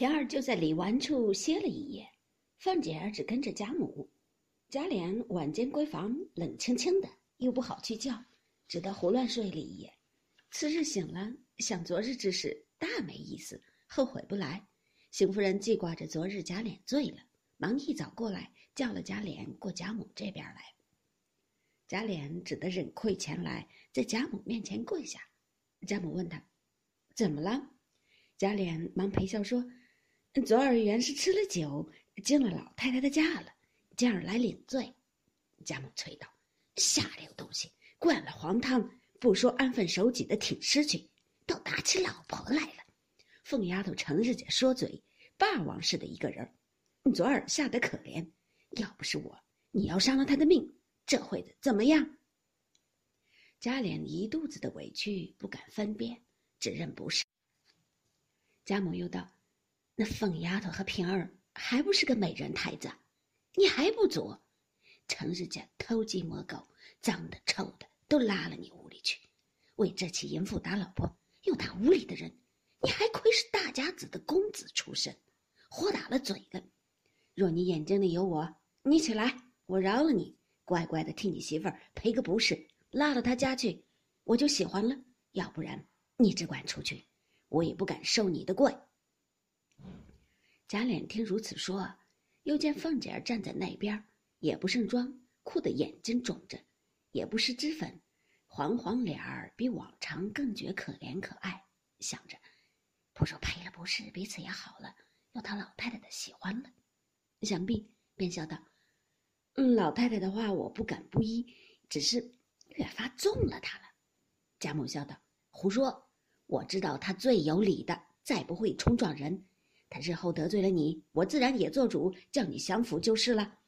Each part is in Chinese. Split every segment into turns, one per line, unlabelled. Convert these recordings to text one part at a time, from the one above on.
平儿就在李纨处歇了一夜，凤姐儿只跟着贾母。贾琏晚间闺房，冷清清的，又不好去叫，只得胡乱睡了一夜。次日醒了，想昨日之事，大没意思，后悔不来。邢夫人记挂着昨日贾琏醉了，忙一早过来叫了贾琏过贾母这边来。贾琏只得忍愧前来，在贾母面前跪下。贾母问他：“怎么了？”贾琏忙陪笑说：“昨儿原是吃了酒，进了老太太的家了，今儿来领罪。”贾母催道：“下流东西，灌了黄汤，不说安分守己的挺尸去，倒打起老婆来了。凤丫头成日姐说嘴，霸王似的一个人昨儿吓得可怜，要不是我，你要伤了他的命。”这会子怎么样？贾琏一肚子的委屈，不敢分辨，只认不是。贾母又道：“那凤丫头和平儿还不是个美人胎子，你还不足？成日家偷鸡摸狗，脏的臭的都拉了你屋里去，为这起淫妇打老婆，又打屋里的人，你还亏是大家子的公子出身，活打了嘴的。若你眼睛里有我，你起来，我饶了你。”乖乖的替你媳妇儿赔个不是，拉到他家去，我就喜欢了。要不然，你只管出去，我也不敢受你的跪。贾琏听如此说，又见凤姐儿站在那边，也不盛装，哭得眼睛肿着，也不施脂粉，黄黄脸儿比往常更觉可怜可爱，想着，不说赔了不是，彼此也好了，又讨老太太的喜欢了，想必便笑道。嗯，老太太的话我不敢不依，只是越发纵了她了。贾母笑道：“胡说！我知道她最有理的，再不会冲撞人。他日后得罪了你，我自然也做主，叫你降服就是了。”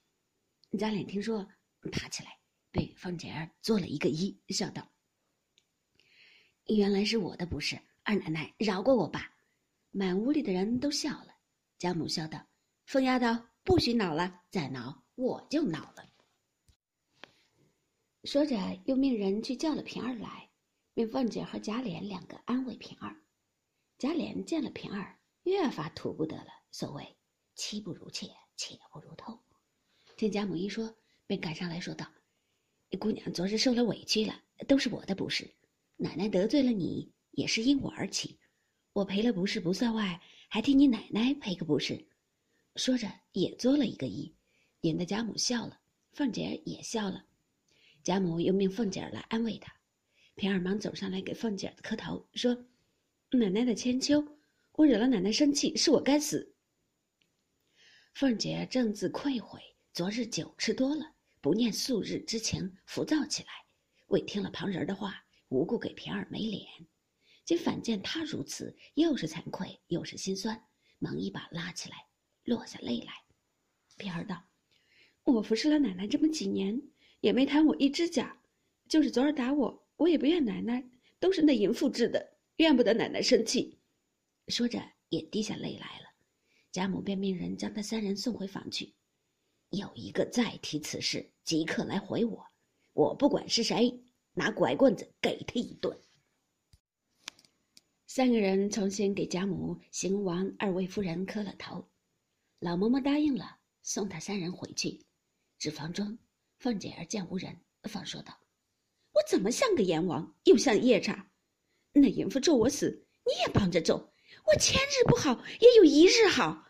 贾琏听说，爬起来，对凤姐儿做了一个揖，笑道：“原来是我的不是，二奶奶饶过我吧。”满屋里的人都笑了。贾母笑道：“凤丫头，不许恼了，再恼。”我就恼了。说着，又命人去叫了平儿来，命凤姐和贾琏两个安慰平儿。贾琏见了平儿，越发图不得了。所谓“妻不如妾，妾不如偷”。听贾母一说，便赶上来说道：“姑娘昨日受了委屈了，都是我的不是。奶奶得罪了你，也是因我而起。我赔了不是不算外，还替你奶奶赔个不是。”说着，也做了一个揖。引得贾母笑了，凤姐儿也笑了。贾母又命凤姐儿来安慰她。平儿忙走上来给凤姐儿磕头，说：“奶奶的千秋，我惹了奶奶生气，是我该死。”凤姐正自愧悔，昨日酒吃多了，不念素日之情，浮躁起来，为听了旁人的话，无故给平儿没脸。今反见她如此，又是惭愧又是心酸，忙一把拉起来，落下泪来。平儿道。我服侍了奶奶这么几年，也没贪我一指甲。就是昨儿打我，我也不怨奶奶，都是那淫妇治的，怨不得奶奶生气。说着也滴下泪来了。贾母便命人将他三人送回房去。有一个再提此事，即刻来回我。我不管是谁，拿拐棍子给他一顿。三个人重新给贾母、邢王二位夫人磕了头。老嬷嬷答应了，送他三人回去。纸房中，凤姐儿见无人，方说道：“我怎么像个阎王，又像夜叉？那淫妇咒我死，你也帮着咒。我千日不好，也有一日好。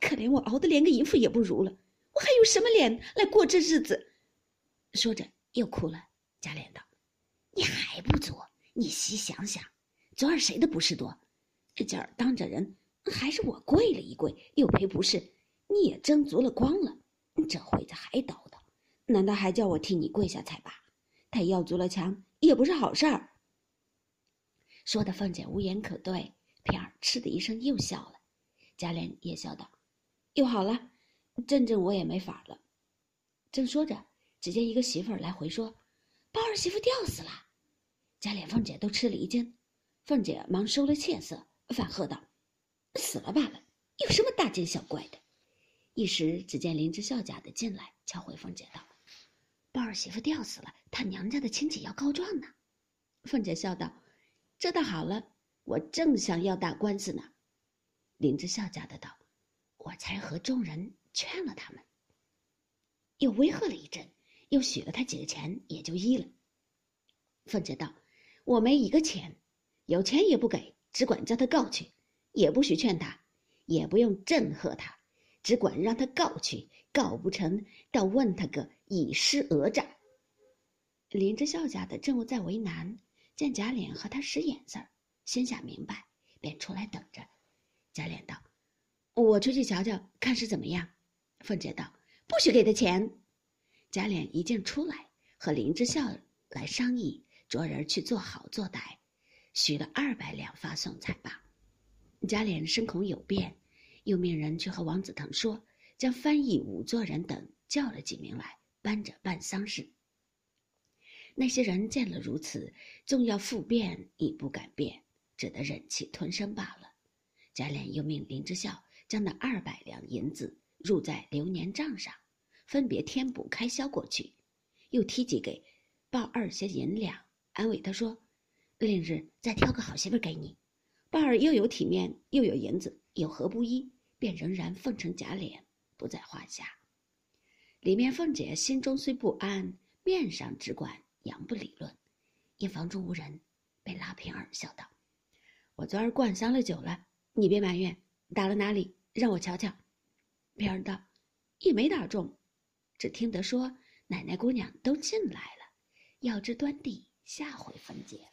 可怜我熬得连个淫妇也不如了，我还有什么脸来过这日子？”说着又哭了。贾琏道：“你还不足？你细想想，昨儿谁的不是多？今儿当着人，还是我跪了一跪，又赔不是，你也争足了光了。”这会子还叨叨，难道还叫我替你跪下才罢？他要足了墙，也不是好事儿。说的凤姐无言可对，嗤的一声又笑了。贾琏也笑道：“又好了，真正我也没法了。”正说着，只见一个媳妇儿来回说：“包儿媳妇吊死了。”贾琏、凤姐都吃了一惊，凤姐忙收了怯色，反喝道：“死了罢了，有什么大惊小怪的？”一时，只见林之孝家的进来，敲回凤姐道：“包儿媳妇吊死了，她娘家的亲戚要告状呢。”凤姐笑道：“这倒好了，我正想要打官司呢。”林之孝家的道：“我才和众人劝了他们。”又威吓了一阵，又许了他几个钱，也就依了。凤姐道：“我没一个钱，有钱也不给，只管叫他告去，也不许劝他，也不用震吓他，只管让他告去。告不成，倒问他个以失讹诈。”林之孝家的正在为难，见贾琏和他使眼色，心下明白，便出来等着。贾琏道：“我出去瞧瞧，看是怎么样。”凤姐道。不许给他钱。贾琏一见出来，和林之孝来商议，着人去做好做歹，许了二百两发送才罢。贾琏深恐有变，又命人去和王子腾说，将翻译仵作人等叫了几名来，搬着办丧事。那些人见了如此，纵要复变，亦不敢变，只得忍气吞声罢了。贾琏又命林之孝将那二百两银子。入在流年账上，分别添补开销过去，又提及给鲍二些银两，安慰他说：“另日再挑个好媳妇给你。”鲍二又有体面，又有银子，有何不依？便仍然奉承贾琏，不在话下。里面凤姐心中虽不安，面上只管佯不理论。因房中无人，被拉平儿笑道：“我昨儿灌香了酒了，你别埋怨。打了哪里？让我瞧瞧。”别人道：“也没打中，只听得说奶奶姑娘都进来了。要知端地，下回分解。”